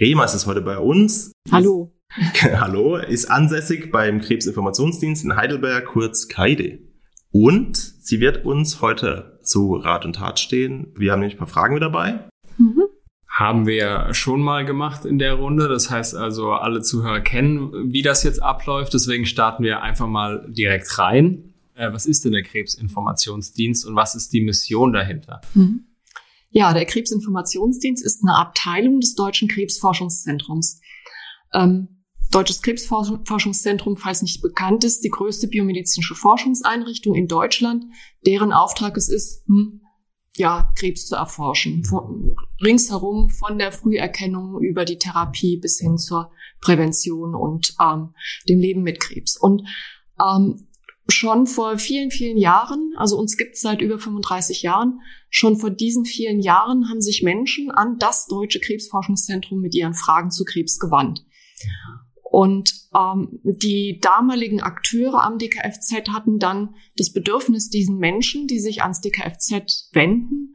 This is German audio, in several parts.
Remers ist heute bei uns. Hallo. Hallo, ist ansässig beim Krebsinformationsdienst in Heidelberg, kurz KAIDE. Und sie wird uns heute zu Rat und Tat stehen. Wir haben nämlich ein paar Fragen mit dabei. Mhm. Haben wir schon mal gemacht in der Runde. Das heißt also, alle Zuhörer kennen, wie das jetzt abläuft. Deswegen starten wir einfach mal direkt rein. Äh, was ist denn der Krebsinformationsdienst und was ist die Mission dahinter? Mhm. Ja, der Krebsinformationsdienst ist eine Abteilung des Deutschen Krebsforschungszentrums. Ähm, Deutsches Krebsforschungszentrum, falls nicht bekannt ist, die größte biomedizinische Forschungseinrichtung in Deutschland, deren Auftrag es ist, hm, ja, Krebs zu erforschen. Von, ringsherum von der Früherkennung über die Therapie bis hin zur Prävention und ähm, dem Leben mit Krebs. Und ähm, schon vor vielen, vielen Jahren, also uns gibt es seit über 35 Jahren, schon vor diesen vielen Jahren haben sich Menschen an das Deutsche Krebsforschungszentrum mit ihren Fragen zu Krebs gewandt. Und ähm, die damaligen Akteure am DKFZ hatten dann das Bedürfnis, diesen Menschen, die sich ans DKFZ wenden,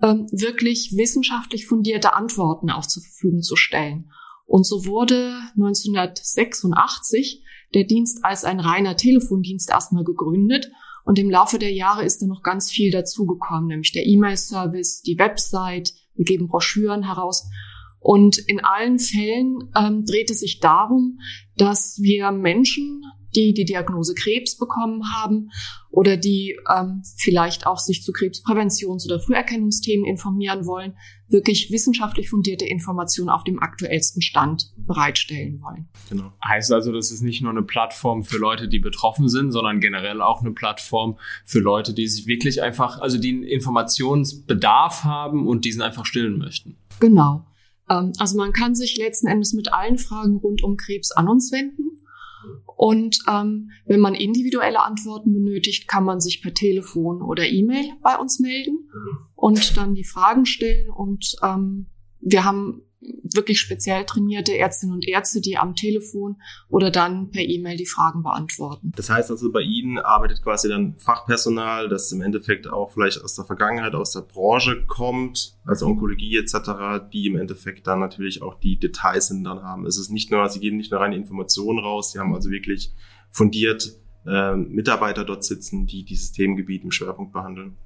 ähm, wirklich wissenschaftlich fundierte Antworten auch zur Verfügung zu stellen. Und so wurde 1986 der Dienst als ein reiner Telefondienst erstmal gegründet. Und im Laufe der Jahre ist da noch ganz viel dazugekommen, nämlich der E-Mail-Service, die Website, wir geben Broschüren heraus. Und in allen Fällen ähm, dreht es sich darum, dass wir Menschen die die Diagnose Krebs bekommen haben oder die ähm, vielleicht auch sich zu Krebspräventions- oder Früherkennungsthemen informieren wollen, wirklich wissenschaftlich fundierte Informationen auf dem aktuellsten Stand bereitstellen wollen. Genau. Heißt also, das ist nicht nur eine Plattform für Leute, die betroffen sind, sondern generell auch eine Plattform für Leute, die sich wirklich einfach, also die einen Informationsbedarf haben und diesen einfach stillen möchten. Genau. Ähm, also man kann sich letzten Endes mit allen Fragen rund um Krebs an uns wenden. Und ähm, wenn man individuelle Antworten benötigt, kann man sich per Telefon oder E-Mail bei uns melden und dann die Fragen stellen. Und ähm, wir haben wirklich speziell trainierte Ärztinnen und Ärzte, die am Telefon oder dann per E-Mail die Fragen beantworten. Das heißt also, bei Ihnen arbeitet quasi dann Fachpersonal, das im Endeffekt auch vielleicht aus der Vergangenheit, aus der Branche kommt, also Onkologie etc., die im Endeffekt dann natürlich auch die Details dann haben. Es ist nicht nur, Sie geben nicht nur reine Informationen raus, Sie haben also wirklich fundiert äh, Mitarbeiter dort sitzen, die dieses Themengebiet im Schwerpunkt behandeln.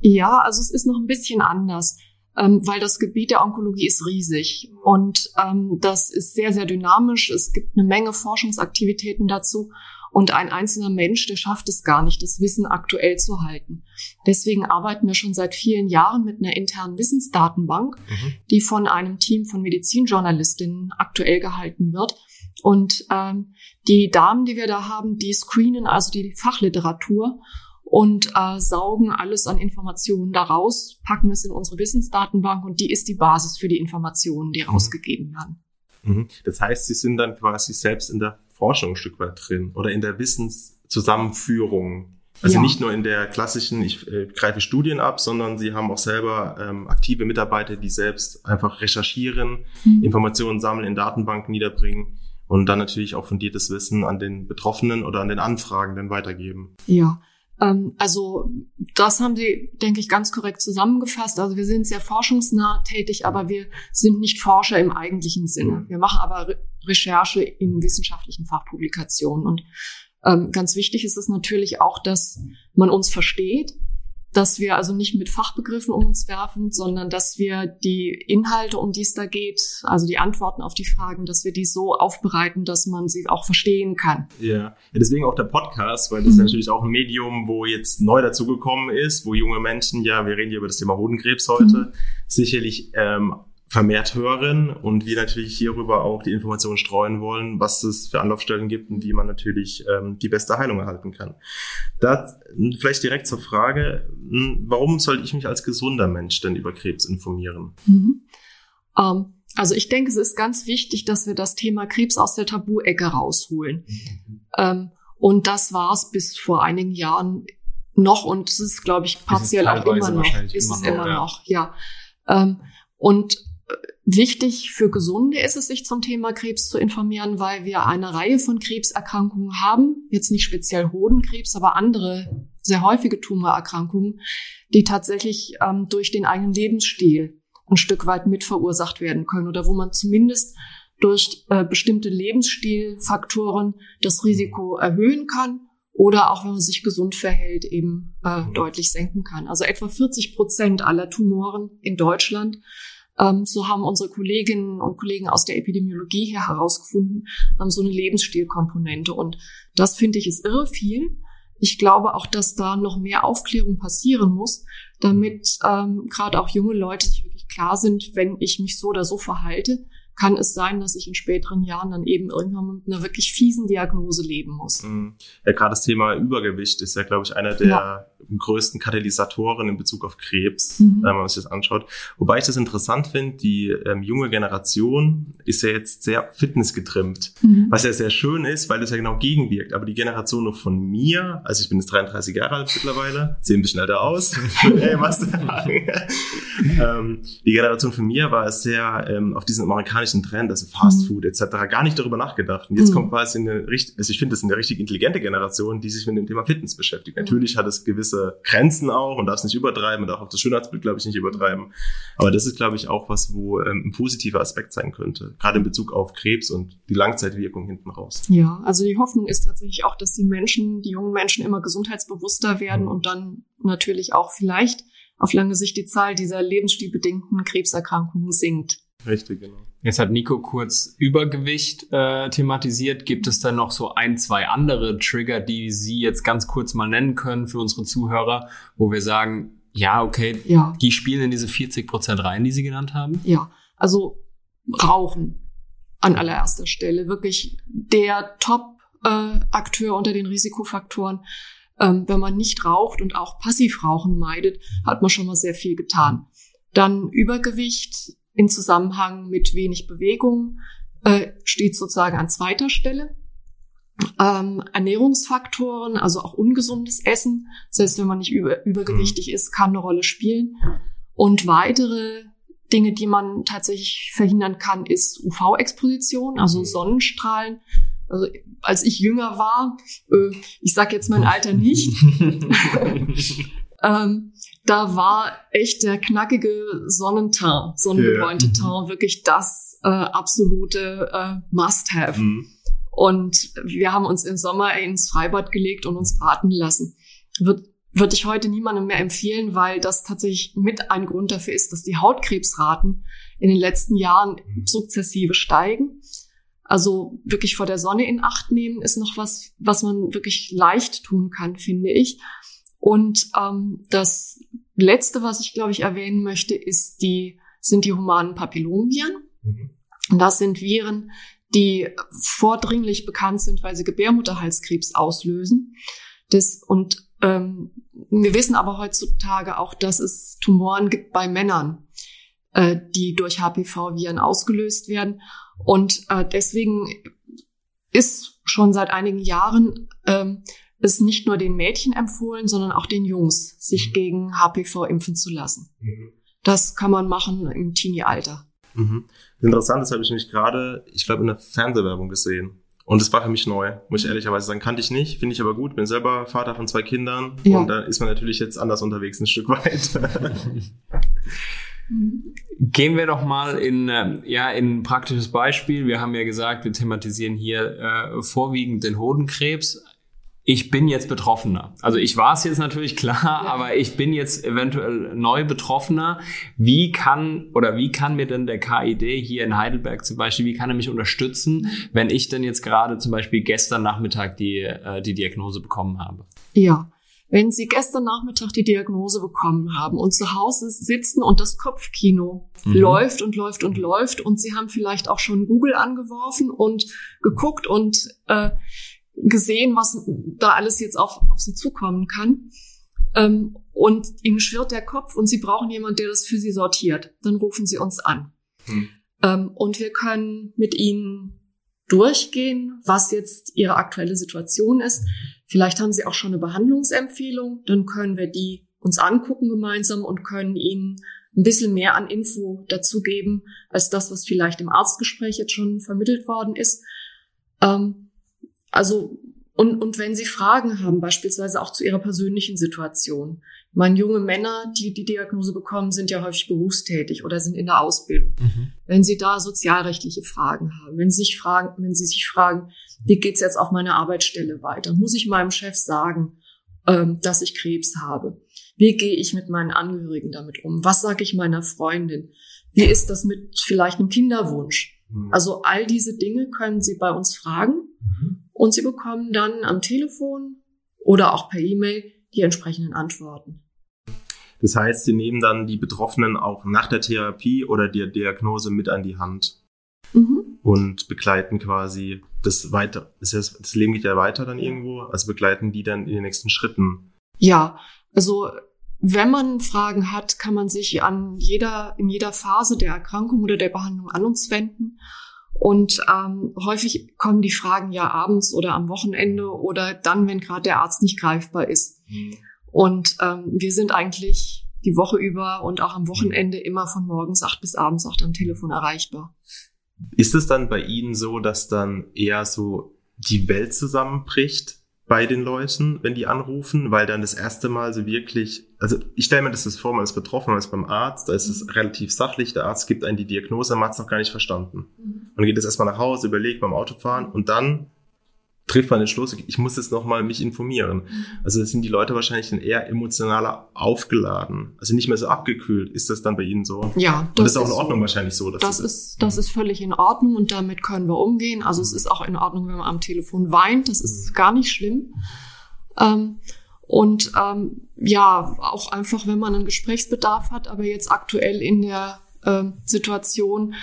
Ja, also es ist noch ein bisschen anders ähm, weil das Gebiet der Onkologie ist riesig und ähm, das ist sehr, sehr dynamisch. Es gibt eine Menge Forschungsaktivitäten dazu und ein einzelner Mensch, der schafft es gar nicht, das Wissen aktuell zu halten. Deswegen arbeiten wir schon seit vielen Jahren mit einer internen Wissensdatenbank, mhm. die von einem Team von Medizinjournalistinnen aktuell gehalten wird. Und ähm, die Damen, die wir da haben, die screenen also die Fachliteratur und äh, saugen alles an Informationen daraus, packen es in unsere Wissensdatenbank und die ist die Basis für die Informationen, die mhm. rausgegeben werden. Mhm. Das heißt, Sie sind dann quasi selbst in der Forschung ein Stück weit drin oder in der Wissenszusammenführung. Also ja. nicht nur in der klassischen, ich äh, greife Studien ab, sondern Sie haben auch selber ähm, aktive Mitarbeiter, die selbst einfach recherchieren, mhm. Informationen sammeln, in Datenbanken niederbringen und dann natürlich auch fundiertes Wissen an den Betroffenen oder an den Anfragenden weitergeben. Ja, also das haben Sie, denke ich, ganz korrekt zusammengefasst. Also wir sind sehr forschungsnah tätig, aber wir sind nicht Forscher im eigentlichen Sinne. Wir machen aber Re Recherche in wissenschaftlichen Fachpublikationen. Und ähm, ganz wichtig ist es natürlich auch, dass man uns versteht dass wir also nicht mit Fachbegriffen um uns werfen, sondern dass wir die Inhalte, um die es da geht, also die Antworten auf die Fragen, dass wir die so aufbereiten, dass man sie auch verstehen kann. Ja, ja deswegen auch der Podcast, weil das mhm. ist natürlich auch ein Medium, wo jetzt neu dazugekommen ist, wo junge Menschen, ja, wir reden hier über das Thema Hodenkrebs heute, mhm. sicherlich ähm, vermehrt hören und wir natürlich hierüber auch die Informationen streuen wollen, was es für Anlaufstellen gibt und wie man natürlich ähm, die beste Heilung erhalten kann. Da vielleicht direkt zur Frage, hm, warum sollte ich mich als gesunder Mensch denn über Krebs informieren? Mhm. Ähm, Also ich denke, es ist ganz wichtig, dass wir das Thema Krebs aus der Tabu-Ecke rausholen. Mhm. Ähm, und das war es bis vor einigen Jahren noch und es ist, glaube ich, partiell auch immer noch. Ist es immer noch, ja. Ähm, und wichtig für Gesunde ist es, sich zum Thema Krebs zu informieren, weil wir eine Reihe von Krebserkrankungen haben. Jetzt nicht speziell Hodenkrebs, aber andere sehr häufige Tumorerkrankungen, die tatsächlich ähm, durch den eigenen Lebensstil ein Stück weit mit verursacht werden können oder wo man zumindest durch äh, bestimmte Lebensstilfaktoren das Risiko erhöhen kann oder auch wenn man sich gesund verhält, eben äh, deutlich senken kann. Also etwa 40 Prozent aller Tumoren in Deutschland, so haben unsere Kolleginnen und Kollegen aus der Epidemiologie hier herausgefunden, haben so eine Lebensstilkomponente. Und das finde ich ist irre viel. Ich glaube auch, dass da noch mehr Aufklärung passieren muss, damit ähm, gerade auch junge Leute sich wirklich klar sind, wenn ich mich so oder so verhalte, kann es sein, dass ich in späteren Jahren dann eben irgendwann mit einer wirklich fiesen Diagnose leben muss. Mhm. Ja, gerade das Thema Übergewicht ist ja, glaube ich, einer der ja. Größten Katalysatoren in Bezug auf Krebs, mhm. wenn man sich das anschaut. Wobei ich das interessant finde, die ähm, junge Generation ist ja jetzt sehr fitnessgetrimmt, mhm. was ja sehr schön ist, weil das ja genau gegenwirkt. Aber die Generation noch von mir, also ich bin jetzt 33 Jahre alt mittlerweile, sehe ein bisschen älter aus, hey, was ähm, die Generation von mir war sehr ähm, auf diesen amerikanischen amerikanischen Trend, also Fast mhm. Food etc., gar nicht darüber nachgedacht. Und jetzt mhm. kommt quasi eine richtig, also ich finde, das ist eine richtig intelligente Generation, die sich mit dem Thema Fitness beschäftigt. Mhm. Natürlich hat es gewisse Grenzen auch und darf es nicht übertreiben und auch das Schönheitsbild, glaube ich, nicht übertreiben. Aber das ist, glaube ich, auch was, wo ähm, ein positiver Aspekt sein könnte, gerade in Bezug auf Krebs und die Langzeitwirkung hinten raus. Ja, also die Hoffnung ist tatsächlich auch, dass die Menschen, die jungen Menschen immer gesundheitsbewusster werden mhm. und dann natürlich auch vielleicht auf lange Sicht die Zahl dieser lebensstilbedingten Krebserkrankungen sinkt. Richtig, genau. Jetzt hat Nico kurz Übergewicht äh, thematisiert. Gibt es da noch so ein, zwei andere Trigger, die Sie jetzt ganz kurz mal nennen können für unsere Zuhörer, wo wir sagen, ja, okay, ja. die spielen in diese 40 Prozent rein, die Sie genannt haben? Ja, also Rauchen an allererster Stelle. Wirklich der Top-Akteur äh, unter den Risikofaktoren. Ähm, wenn man nicht raucht und auch Passivrauchen meidet, hat man schon mal sehr viel getan. Dann Übergewicht, in Zusammenhang mit wenig Bewegung äh, steht sozusagen an zweiter Stelle. Ähm, Ernährungsfaktoren, also auch ungesundes Essen, selbst wenn man nicht über, übergewichtig ist, kann eine Rolle spielen. Und weitere Dinge, die man tatsächlich verhindern kann, ist UV-Exposition, also Sonnenstrahlen. Also als ich jünger war, äh, ich sage jetzt mein Alter nicht, ähm, da war echt der knackige Sonnenteint, sonnengebräunte yeah. Teint wirklich das äh, absolute äh, Must-Have. Mhm. Und wir haben uns im Sommer ins Freibad gelegt und uns braten lassen. Wird würde ich heute niemandem mehr empfehlen, weil das tatsächlich mit ein Grund dafür ist, dass die Hautkrebsraten in den letzten Jahren mhm. sukzessive steigen. Also wirklich vor der Sonne in Acht nehmen ist noch was, was man wirklich leicht tun kann, finde ich. Und ähm, das Letzte, was ich, glaube ich, erwähnen möchte, ist die, sind die humanen Papillomviren. Mhm. Und das sind Viren, die vordringlich bekannt sind, weil sie Gebärmutterhalskrebs auslösen. Das, und ähm, wir wissen aber heutzutage auch, dass es Tumoren gibt bei Männern, äh, die durch HPV-Viren ausgelöst werden. Und äh, deswegen ist schon seit einigen Jahren ähm, ist nicht nur den Mädchen empfohlen, sondern auch den Jungs, sich mhm. gegen HPV impfen zu lassen. Mhm. Das kann man machen im Teenie-Alter. Mhm. Interessant, das habe ich nämlich gerade, ich glaube, in der Fernsehwerbung gesehen. Und es war für mich neu, muss ich ehrlicherweise sagen. Kannte ich nicht, finde ich aber gut. Bin selber Vater von zwei Kindern ja. und da ist man natürlich jetzt anders unterwegs ein Stück weit. Gehen wir doch mal in, äh, ja, in ein praktisches Beispiel. Wir haben ja gesagt, wir thematisieren hier äh, vorwiegend den Hodenkrebs ich bin jetzt Betroffener. Also ich war es jetzt natürlich klar, ja. aber ich bin jetzt eventuell neu Betroffener. Wie kann oder wie kann mir denn der KID hier in Heidelberg zum Beispiel, wie kann er mich unterstützen, wenn ich denn jetzt gerade zum Beispiel gestern Nachmittag die, äh, die Diagnose bekommen habe? Ja. Wenn Sie gestern Nachmittag die Diagnose bekommen haben und zu Hause sitzen und das Kopfkino mhm. läuft und läuft und läuft und Sie haben vielleicht auch schon Google angeworfen und geguckt und äh, gesehen, was da alles jetzt auf, auf sie zukommen kann. Ähm, und ihnen schwirrt der Kopf und sie brauchen jemanden, der das für sie sortiert. Dann rufen sie uns an. Hm. Ähm, und wir können mit ihnen durchgehen, was jetzt ihre aktuelle Situation ist. Vielleicht haben sie auch schon eine Behandlungsempfehlung, dann können wir die uns angucken gemeinsam und können ihnen ein bisschen mehr an Info dazugeben, als das, was vielleicht im Arztgespräch jetzt schon vermittelt worden ist. Ähm, also, und, und wenn Sie Fragen haben, beispielsweise auch zu Ihrer persönlichen Situation. Meine, junge Männer, die die Diagnose bekommen, sind ja häufig berufstätig oder sind in der Ausbildung. Mhm. Wenn Sie da sozialrechtliche Fragen haben, wenn Sie sich fragen, wenn Sie sich fragen, wie geht's jetzt auf meiner Arbeitsstelle weiter? Muss ich meinem Chef sagen, ähm, dass ich Krebs habe? Wie gehe ich mit meinen Angehörigen damit um? Was sage ich meiner Freundin? Wie ist das mit vielleicht einem Kinderwunsch? Mhm. Also all diese Dinge können Sie bei uns fragen mhm. und Sie bekommen dann am Telefon oder auch per E-Mail die entsprechenden Antworten. Das heißt, Sie nehmen dann die Betroffenen auch nach der Therapie oder der Diagnose mit an die Hand mhm. und begleiten quasi das weiter. Das, heißt, das Leben geht ja weiter dann irgendwo, also begleiten die dann in den nächsten Schritten. Ja, also wenn man Fragen hat, kann man sich an jeder, in jeder Phase der Erkrankung oder der Behandlung an uns wenden. Und ähm, häufig kommen die Fragen ja abends oder am Wochenende oder dann, wenn gerade der Arzt nicht greifbar ist. Mhm. Und ähm, wir sind eigentlich die Woche über und auch am Wochenende immer von morgens acht bis abends acht am Telefon erreichbar. Ist es dann bei Ihnen so, dass dann eher so die Welt zusammenbricht, bei den Leuten, wenn die anrufen, weil dann das erste Mal so wirklich, also ich stelle mir das jetzt vor, man ist betroffen, man ist beim Arzt, da ist es relativ sachlich, der Arzt gibt einen die Diagnose, man hat es noch gar nicht verstanden. Mhm. Man geht jetzt erstmal nach Hause, überlegt beim Autofahren und dann trifft man den Schluss, ich muss jetzt nochmal mich informieren. Also sind die Leute wahrscheinlich dann eher emotionaler aufgeladen, also nicht mehr so abgekühlt. Ist das dann bei Ihnen so? Ja. Das, und das ist auch in Ordnung so. wahrscheinlich so. Dass das, ist, das ist völlig in Ordnung und damit können wir umgehen. Also es ist auch in Ordnung, wenn man am Telefon weint. Das ist gar nicht schlimm. Ähm, und ähm, ja, auch einfach, wenn man einen Gesprächsbedarf hat, aber jetzt aktuell in der ähm, Situation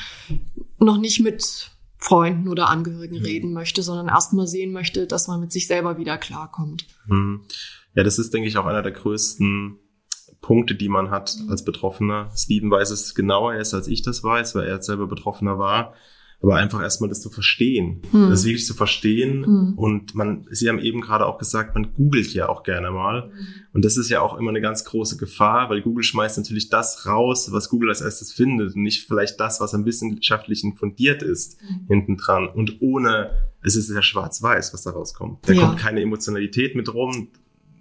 noch nicht mit Freunden oder Angehörigen mhm. reden möchte, sondern erstmal sehen möchte, dass man mit sich selber wieder klarkommt. Mhm. Ja, das ist, denke ich, auch einer der größten Punkte, die man hat mhm. als Betroffener. Steven weiß es genauer erst, als ich das weiß, weil er jetzt selber Betroffener war aber einfach erstmal das zu verstehen, hm. das wirklich zu verstehen. Hm. Und man, Sie haben eben gerade auch gesagt, man googelt ja auch gerne mal. Und das ist ja auch immer eine ganz große Gefahr, weil Google schmeißt natürlich das raus, was Google als erstes findet und nicht vielleicht das, was am wissenschaftlichen fundiert ist, hm. hinten dran. Und ohne, es ist ja schwarz-weiß, was da rauskommt. Da ja. kommt keine Emotionalität mit rum.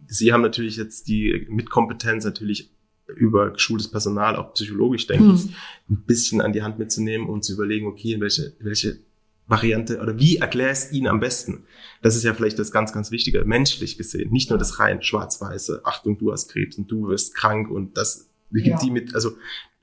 Sie haben natürlich jetzt die Mitkompetenz natürlich über geschultes Personal, auch psychologisch, denke hm. ich, ein bisschen an die Hand mitzunehmen und zu überlegen, okay, welche, welche Variante oder wie erkläre ich Ihnen am besten? Das ist ja vielleicht das ganz, ganz Wichtige, menschlich gesehen. Nicht nur das rein schwarz-weiße, Achtung, du hast Krebs und du wirst krank und das gibt ja. die mit, also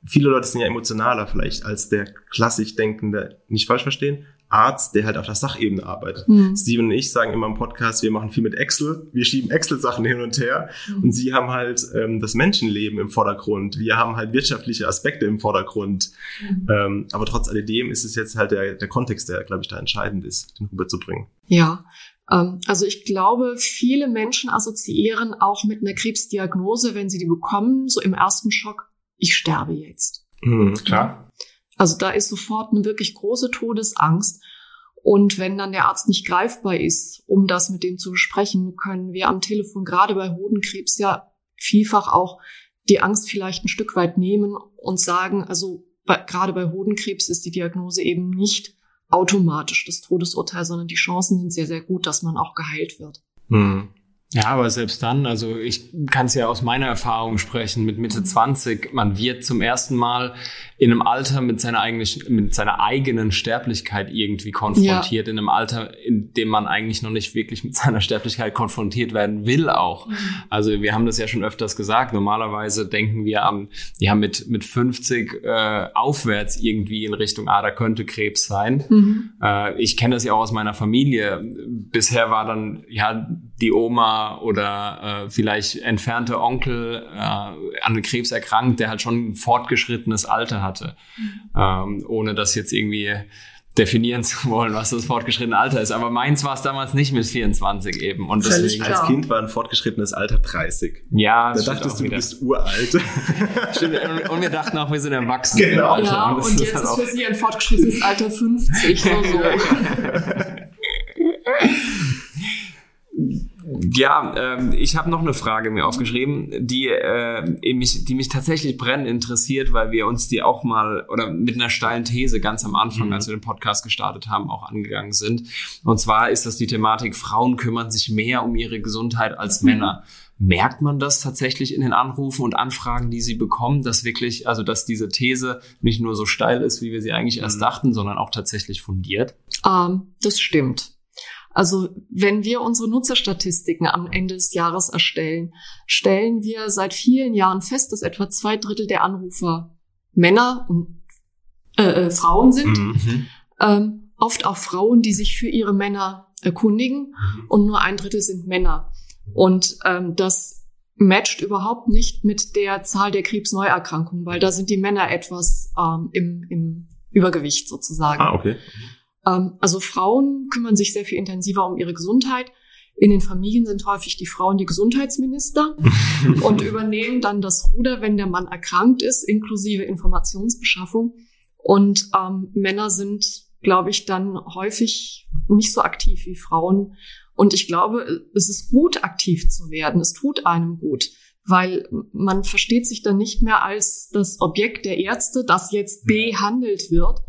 viele Leute sind ja emotionaler vielleicht als der klassisch denkende, nicht falsch verstehen, Arzt, der halt auf der Sachebene arbeitet. Mhm. Steven und ich sagen immer im Podcast, wir machen viel mit Excel, wir schieben Excel-Sachen hin und her mhm. und sie haben halt ähm, das Menschenleben im Vordergrund, wir haben halt wirtschaftliche Aspekte im Vordergrund. Mhm. Ähm, aber trotz alledem ist es jetzt halt der, der Kontext, der, glaube ich, da entscheidend ist, den rüberzubringen. Ja, ähm, also ich glaube, viele Menschen assoziieren auch mit einer Krebsdiagnose, wenn sie die bekommen, so im ersten Schock, ich sterbe jetzt. Mhm, klar. Also da ist sofort eine wirklich große Todesangst. Und wenn dann der Arzt nicht greifbar ist, um das mit dem zu besprechen, können wir am Telefon gerade bei Hodenkrebs ja vielfach auch die Angst vielleicht ein Stück weit nehmen und sagen, also bei, gerade bei Hodenkrebs ist die Diagnose eben nicht automatisch das Todesurteil, sondern die Chancen sind sehr, sehr gut, dass man auch geheilt wird. Hm. Ja, aber selbst dann, also ich kann es ja aus meiner Erfahrung sprechen, mit Mitte 20, man wird zum ersten Mal in einem Alter mit seiner eigenen, mit seiner eigenen Sterblichkeit irgendwie konfrontiert, ja. in einem Alter, in dem man eigentlich noch nicht wirklich mit seiner Sterblichkeit konfrontiert werden will auch. Mhm. Also wir haben das ja schon öfters gesagt, normalerweise denken wir am, ja mit, mit 50 äh, aufwärts irgendwie in Richtung, ah, da könnte Krebs sein. Mhm. Äh, ich kenne das ja auch aus meiner Familie. Bisher war dann, ja, die Oma oder äh, vielleicht entfernte Onkel äh, an Krebs erkrankt, der halt schon ein fortgeschrittenes Alter hatte, mhm. ähm, ohne dass jetzt irgendwie definieren zu wollen, was das fortgeschrittene Alter ist. Aber meins war es damals nicht mit 24 eben. Und deswegen, als Kind war ein fortgeschrittenes Alter 30. Ja, da dachtest du, du bist uralt. Stimmt. Und wir dachten auch, wir sind erwachsen. Genau. Ja, und, und jetzt ist, ist für sie ein fortgeschrittenes Alter 50. So, so. Ja, ähm, ich habe noch eine Frage mir aufgeschrieben, die, äh, mich, die mich tatsächlich brennend interessiert, weil wir uns die auch mal oder mit einer steilen These ganz am Anfang, mhm. als wir den Podcast gestartet haben, auch angegangen sind. Und zwar ist das die Thematik, Frauen kümmern sich mehr um ihre Gesundheit als mhm. Männer. Merkt man das tatsächlich in den Anrufen und Anfragen, die sie bekommen, dass wirklich, also dass diese These nicht nur so steil ist, wie wir sie eigentlich erst mhm. dachten, sondern auch tatsächlich fundiert? Ähm, das stimmt. Also wenn wir unsere Nutzerstatistiken am Ende des Jahres erstellen, stellen wir seit vielen Jahren fest, dass etwa zwei Drittel der Anrufer Männer und äh, äh, Frauen sind. Mhm. Ähm, oft auch Frauen, die sich für ihre Männer erkundigen mhm. und nur ein Drittel sind Männer. Und ähm, das matcht überhaupt nicht mit der Zahl der Krebsneuerkrankungen, weil da sind die Männer etwas ähm, im, im Übergewicht sozusagen. Ah, okay. Ähm, also Frauen kümmern sich sehr viel intensiver um ihre Gesundheit. In den Familien sind häufig die Frauen die Gesundheitsminister und übernehmen dann das Ruder, wenn der Mann erkrankt ist, inklusive Informationsbeschaffung. Und ähm, Männer sind, glaube ich, dann häufig nicht so aktiv wie Frauen. Und ich glaube, es ist gut, aktiv zu werden. Es tut einem gut, weil man versteht sich dann nicht mehr als das Objekt der Ärzte, das jetzt behandelt wird.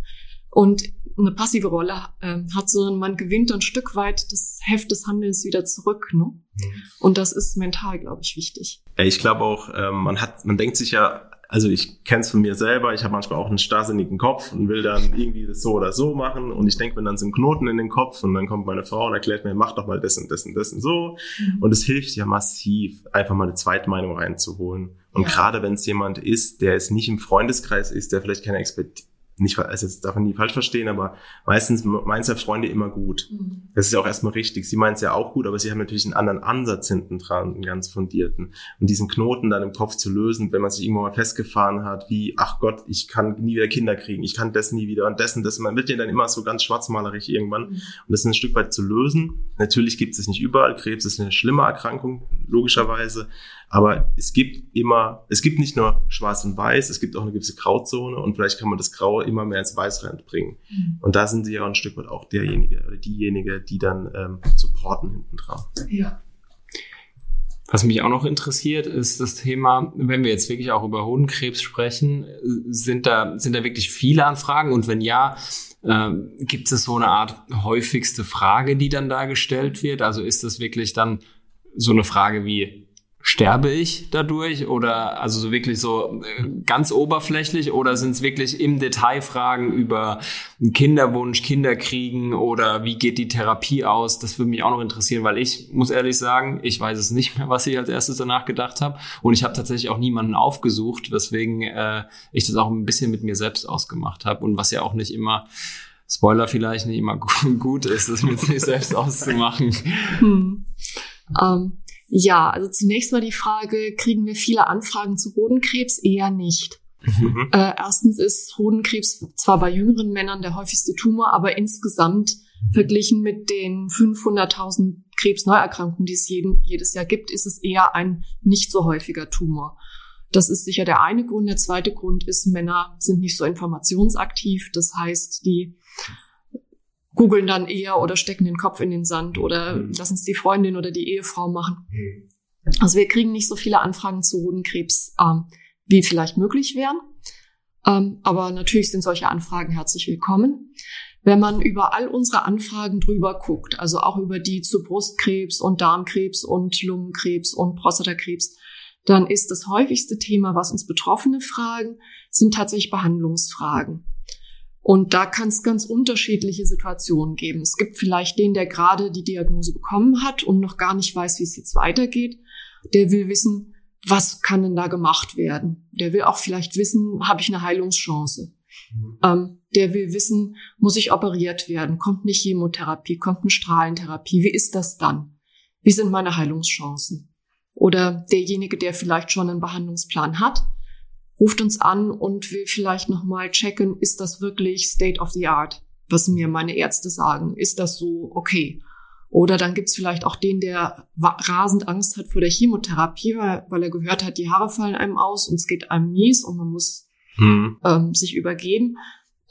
Und eine passive Rolle äh, hat, sondern man gewinnt ein Stück weit das Heft des Handelns wieder zurück. Ne? Mhm. Und das ist mental, glaube ich, wichtig. Ja, ich glaube auch, ähm, man hat, man denkt sich ja, also ich kenne es von mir selber, ich habe manchmal auch einen starrsinnigen Kopf und will dann irgendwie das so oder so machen und ich denke mir dann so einen Knoten in den Kopf und dann kommt meine Frau und erklärt mir, mach doch mal das und das und das und so mhm. und es hilft ja massiv, einfach mal eine Zweitmeinung reinzuholen und ja. gerade wenn es jemand ist, der es nicht im Freundeskreis ist, der vielleicht keine Expertise nicht, also jetzt darf man nie falsch verstehen, aber meistens meint ja Freunde immer gut. Mhm. Das ist ja auch erstmal richtig. Sie meint es ja auch gut, aber sie haben natürlich einen anderen Ansatz hinten dran, einen ganz fundierten. Und diesen Knoten dann im Kopf zu lösen, wenn man sich irgendwo mal festgefahren hat, wie, ach Gott, ich kann nie wieder Kinder kriegen, ich kann das nie wieder und dessen, das, man wird ja dann immer so ganz schwarzmalerig irgendwann. Mhm. Und das ist ein Stück weit zu lösen. Natürlich gibt es nicht überall. Krebs ist eine schlimme Erkrankung, logischerweise. Aber es gibt immer, es gibt nicht nur schwarz und weiß, es gibt auch eine gewisse Grauzone und vielleicht kann man das Graue immer mehr ins Weißrand bringen. Mhm. Und da sind sie ja ein Stück weit auch derjenige oder diejenige, die dann ähm, supporten hinten dran. Ja. Was mich auch noch interessiert, ist das Thema, wenn wir jetzt wirklich auch über Hodenkrebs sprechen, sind da, sind da wirklich viele Anfragen? Und wenn ja, äh, gibt es so eine Art häufigste Frage, die dann da gestellt wird? Also ist das wirklich dann so eine Frage wie, sterbe ich dadurch oder also so wirklich so äh, ganz oberflächlich oder sind es wirklich im Detail Fragen über Kinderwunsch, Kinderkriegen oder wie geht die Therapie aus? Das würde mich auch noch interessieren, weil ich muss ehrlich sagen, ich weiß es nicht mehr, was ich als erstes danach gedacht habe und ich habe tatsächlich auch niemanden aufgesucht, weswegen äh, ich das auch ein bisschen mit mir selbst ausgemacht habe und was ja auch nicht immer Spoiler vielleicht nicht immer gut ist, das mit sich selbst auszumachen. Hm. Um, ähm, ja, also zunächst mal die Frage, kriegen wir viele Anfragen zu Hodenkrebs? Eher nicht. Mhm. Äh, erstens ist Hodenkrebs zwar bei jüngeren Männern der häufigste Tumor, aber insgesamt verglichen mit den 500.000 Krebsneuerkrankungen, die es jeden, jedes Jahr gibt, ist es eher ein nicht so häufiger Tumor. Das ist sicher der eine Grund. Der zweite Grund ist, Männer sind nicht so informationsaktiv. Das heißt, die googeln dann eher oder stecken den Kopf in den Sand oder mhm. lassen es die Freundin oder die Ehefrau machen. Mhm. Also wir kriegen nicht so viele Anfragen zu Hodenkrebs, ähm, wie vielleicht möglich wären. Ähm, aber natürlich sind solche Anfragen herzlich willkommen. Wenn man über all unsere Anfragen drüber guckt, also auch über die zu Brustkrebs und Darmkrebs und Lungenkrebs und Prostatakrebs, dann ist das häufigste Thema, was uns Betroffene fragen, sind tatsächlich Behandlungsfragen. Und da kann es ganz unterschiedliche Situationen geben. Es gibt vielleicht den, der gerade die Diagnose bekommen hat und noch gar nicht weiß, wie es jetzt weitergeht. Der will wissen, was kann denn da gemacht werden? Der will auch vielleicht wissen, habe ich eine Heilungschance? Mhm. Ähm, der will wissen, muss ich operiert werden? Kommt eine Chemotherapie? Kommt eine Strahlentherapie? Wie ist das dann? Wie sind meine Heilungschancen? Oder derjenige, der vielleicht schon einen Behandlungsplan hat, ruft uns an und will vielleicht nochmal checken, ist das wirklich State of the Art? was mir meine Ärzte sagen. Ist das so okay? Oder dann gibt's vielleicht auch den, der rasend Angst hat vor der Chemotherapie, weil, weil er gehört hat, die Haare fallen einem aus und es geht einem mies und man muss mhm. ähm, sich übergeben.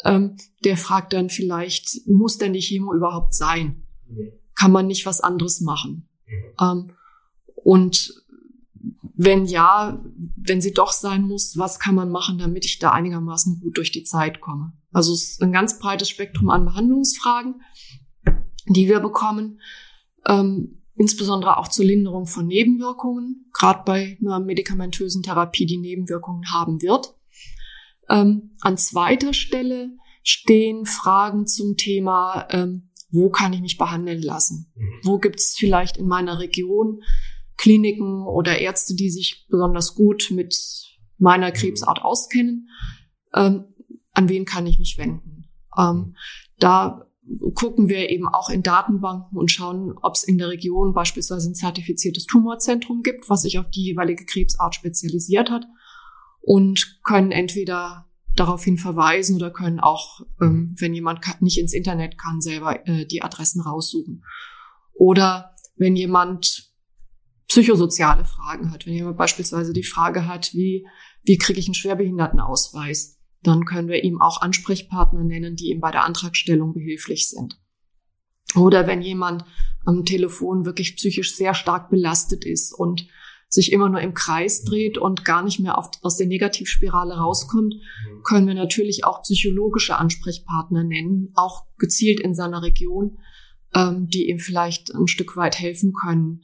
Ähm, der fragt dann vielleicht, muss denn die Chemo überhaupt sein? Kann man nicht was anderes machen? Ähm, und wenn ja, wenn sie doch sein muss, was kann man machen, damit ich da einigermaßen gut durch die Zeit komme? Also es ist ein ganz breites Spektrum an Behandlungsfragen die wir bekommen, ähm, insbesondere auch zur Linderung von Nebenwirkungen, gerade bei einer medikamentösen Therapie, die Nebenwirkungen haben wird. Ähm, an zweiter Stelle stehen Fragen zum Thema, ähm, wo kann ich mich behandeln lassen? Mhm. Wo gibt es vielleicht in meiner Region Kliniken oder Ärzte, die sich besonders gut mit meiner Krebsart auskennen? Ähm, an wen kann ich mich wenden? Ähm, da gucken wir eben auch in Datenbanken und schauen, ob es in der Region beispielsweise ein zertifiziertes Tumorzentrum gibt, was sich auf die jeweilige Krebsart spezialisiert hat und können entweder daraufhin verweisen oder können auch, ähm, wenn jemand nicht ins Internet kann, selber äh, die Adressen raussuchen. Oder wenn jemand psychosoziale Fragen hat, wenn jemand beispielsweise die Frage hat, wie, wie kriege ich einen Schwerbehindertenausweis? dann können wir ihm auch Ansprechpartner nennen, die ihm bei der Antragstellung behilflich sind. Oder wenn jemand am Telefon wirklich psychisch sehr stark belastet ist und sich immer nur im Kreis dreht und gar nicht mehr auf, aus der Negativspirale rauskommt, können wir natürlich auch psychologische Ansprechpartner nennen, auch gezielt in seiner Region, ähm, die ihm vielleicht ein Stück weit helfen können,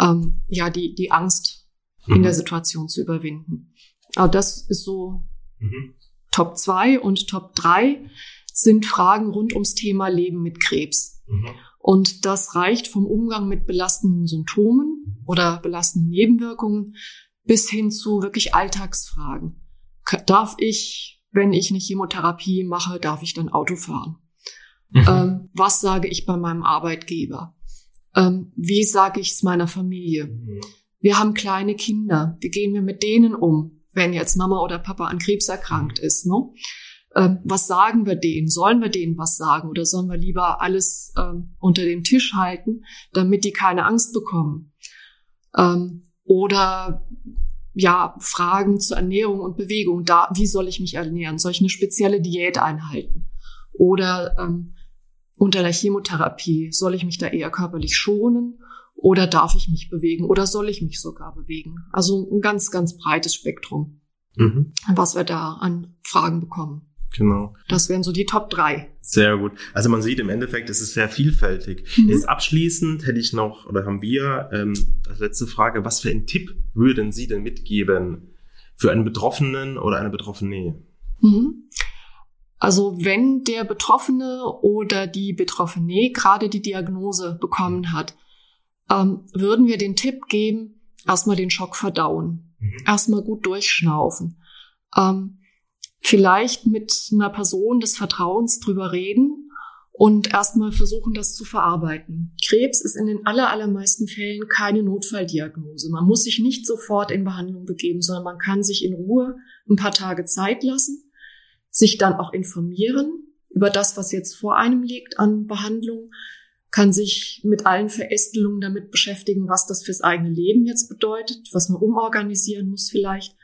ähm, ja, die, die Angst mhm. in der Situation zu überwinden. Aber das ist so mhm. Top 2 und Top 3 sind Fragen rund ums Thema Leben mit Krebs. Mhm. Und das reicht vom Umgang mit belastenden Symptomen oder belastenden Nebenwirkungen bis hin zu wirklich Alltagsfragen. Darf ich, wenn ich eine Chemotherapie mache, darf ich dann Auto fahren? Mhm. Ähm, was sage ich bei meinem Arbeitgeber? Ähm, wie sage ich es meiner Familie? Mhm. Wir haben kleine Kinder. Wie gehen wir mit denen um? wenn jetzt Mama oder Papa an Krebs erkrankt ist. Ne? Ähm, was sagen wir denen? Sollen wir denen was sagen oder sollen wir lieber alles ähm, unter den Tisch halten, damit die keine Angst bekommen? Ähm, oder ja, Fragen zur Ernährung und Bewegung. Da, wie soll ich mich ernähren? Soll ich eine spezielle Diät einhalten? Oder ähm, unter der Chemotherapie soll ich mich da eher körperlich schonen oder darf ich mich bewegen? Oder soll ich mich sogar bewegen? Also ein ganz, ganz breites Spektrum, mhm. was wir da an Fragen bekommen. Genau. Das wären so die Top drei. Sehr gut. Also man sieht im Endeffekt, es ist sehr vielfältig. Mhm. Jetzt abschließend hätte ich noch, oder haben wir ähm, als letzte Frage, was für einen Tipp würden Sie denn mitgeben für einen Betroffenen oder eine Betroffene? Mhm. Also wenn der Betroffene oder die Betroffene gerade die Diagnose bekommen hat, ähm, würden wir den Tipp geben, erstmal den Schock verdauen, mhm. erstmal gut durchschnaufen, ähm, vielleicht mit einer Person des Vertrauens drüber reden und erstmal versuchen, das zu verarbeiten. Krebs ist in den aller, allermeisten Fällen keine Notfalldiagnose. Man muss sich nicht sofort in Behandlung begeben, sondern man kann sich in Ruhe ein paar Tage Zeit lassen, sich dann auch informieren über das, was jetzt vor einem liegt an Behandlung, kann sich mit allen Verästelungen damit beschäftigen, was das fürs eigene Leben jetzt bedeutet, was man umorganisieren muss vielleicht.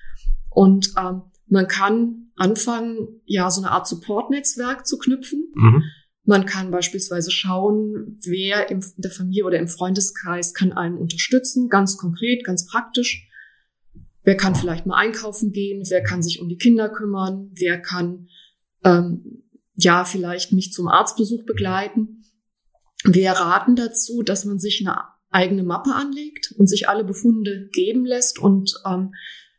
Und ähm, man kann anfangen, ja, so eine Art Support-Netzwerk zu knüpfen. Mhm. Man kann beispielsweise schauen, wer in der Familie oder im Freundeskreis kann einen unterstützen, ganz konkret, ganz praktisch. Wer kann vielleicht mal einkaufen gehen? Wer kann sich um die Kinder kümmern? Wer kann ähm, ja vielleicht mich zum Arztbesuch begleiten? Wir raten dazu, dass man sich eine eigene Mappe anlegt und sich alle Befunde geben lässt und ähm,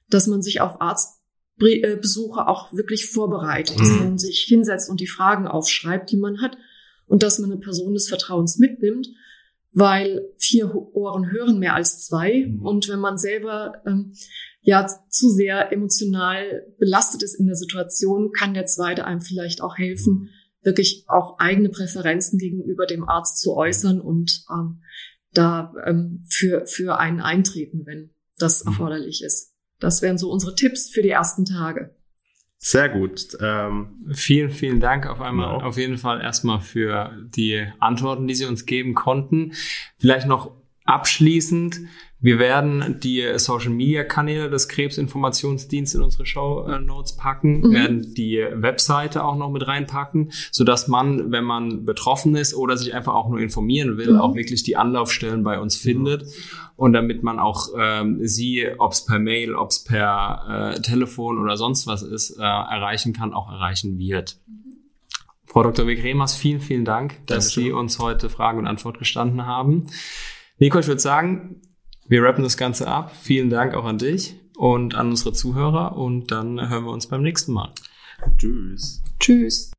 dass man sich auf Arztbesuche auch wirklich vorbereitet, dass man sich hinsetzt und die Fragen aufschreibt, die man hat und dass man eine Person des Vertrauens mitnimmt, weil vier Ohren hören mehr als zwei mhm. und wenn man selber ähm, ja zu sehr emotional belastet ist in der Situation, kann der zweite einem vielleicht auch helfen, wirklich auch eigene Präferenzen gegenüber dem Arzt zu äußern und ähm, da ähm, für, für einen eintreten, wenn das mhm. erforderlich ist. Das wären so unsere Tipps für die ersten Tage. Sehr gut. Ähm, vielen, vielen Dank auf einmal, Genau. auf jeden Fall erstmal für die Antworten, die Sie uns geben konnten. Vielleicht noch abschließend. Wir werden die Social Media Kanäle des Krebsinformationsdienstes in unsere Show äh, Notes packen, Mhm. werden die Webseite auch noch mit reinpacken, so dass man, wenn man betroffen ist oder sich einfach auch nur informieren will, Mhm. auch wirklich die Anlaufstellen bei uns findet und damit man auch ähm, sie, ob es per Mail, ob es per äh, Telefon oder sonst was ist, äh, erreichen kann, auch erreichen wird. Frau Dr. Wegremers, vielen, vielen Dank, dass Dankeschön. Sie uns heute Frage und Antwort gestanden haben. Nico, ich würde sagen, wir rappen das Ganze ab. Vielen Dank auch an dich und an unsere Zuhörer und dann hören wir uns beim nächsten Mal. tschüss. Tschüss.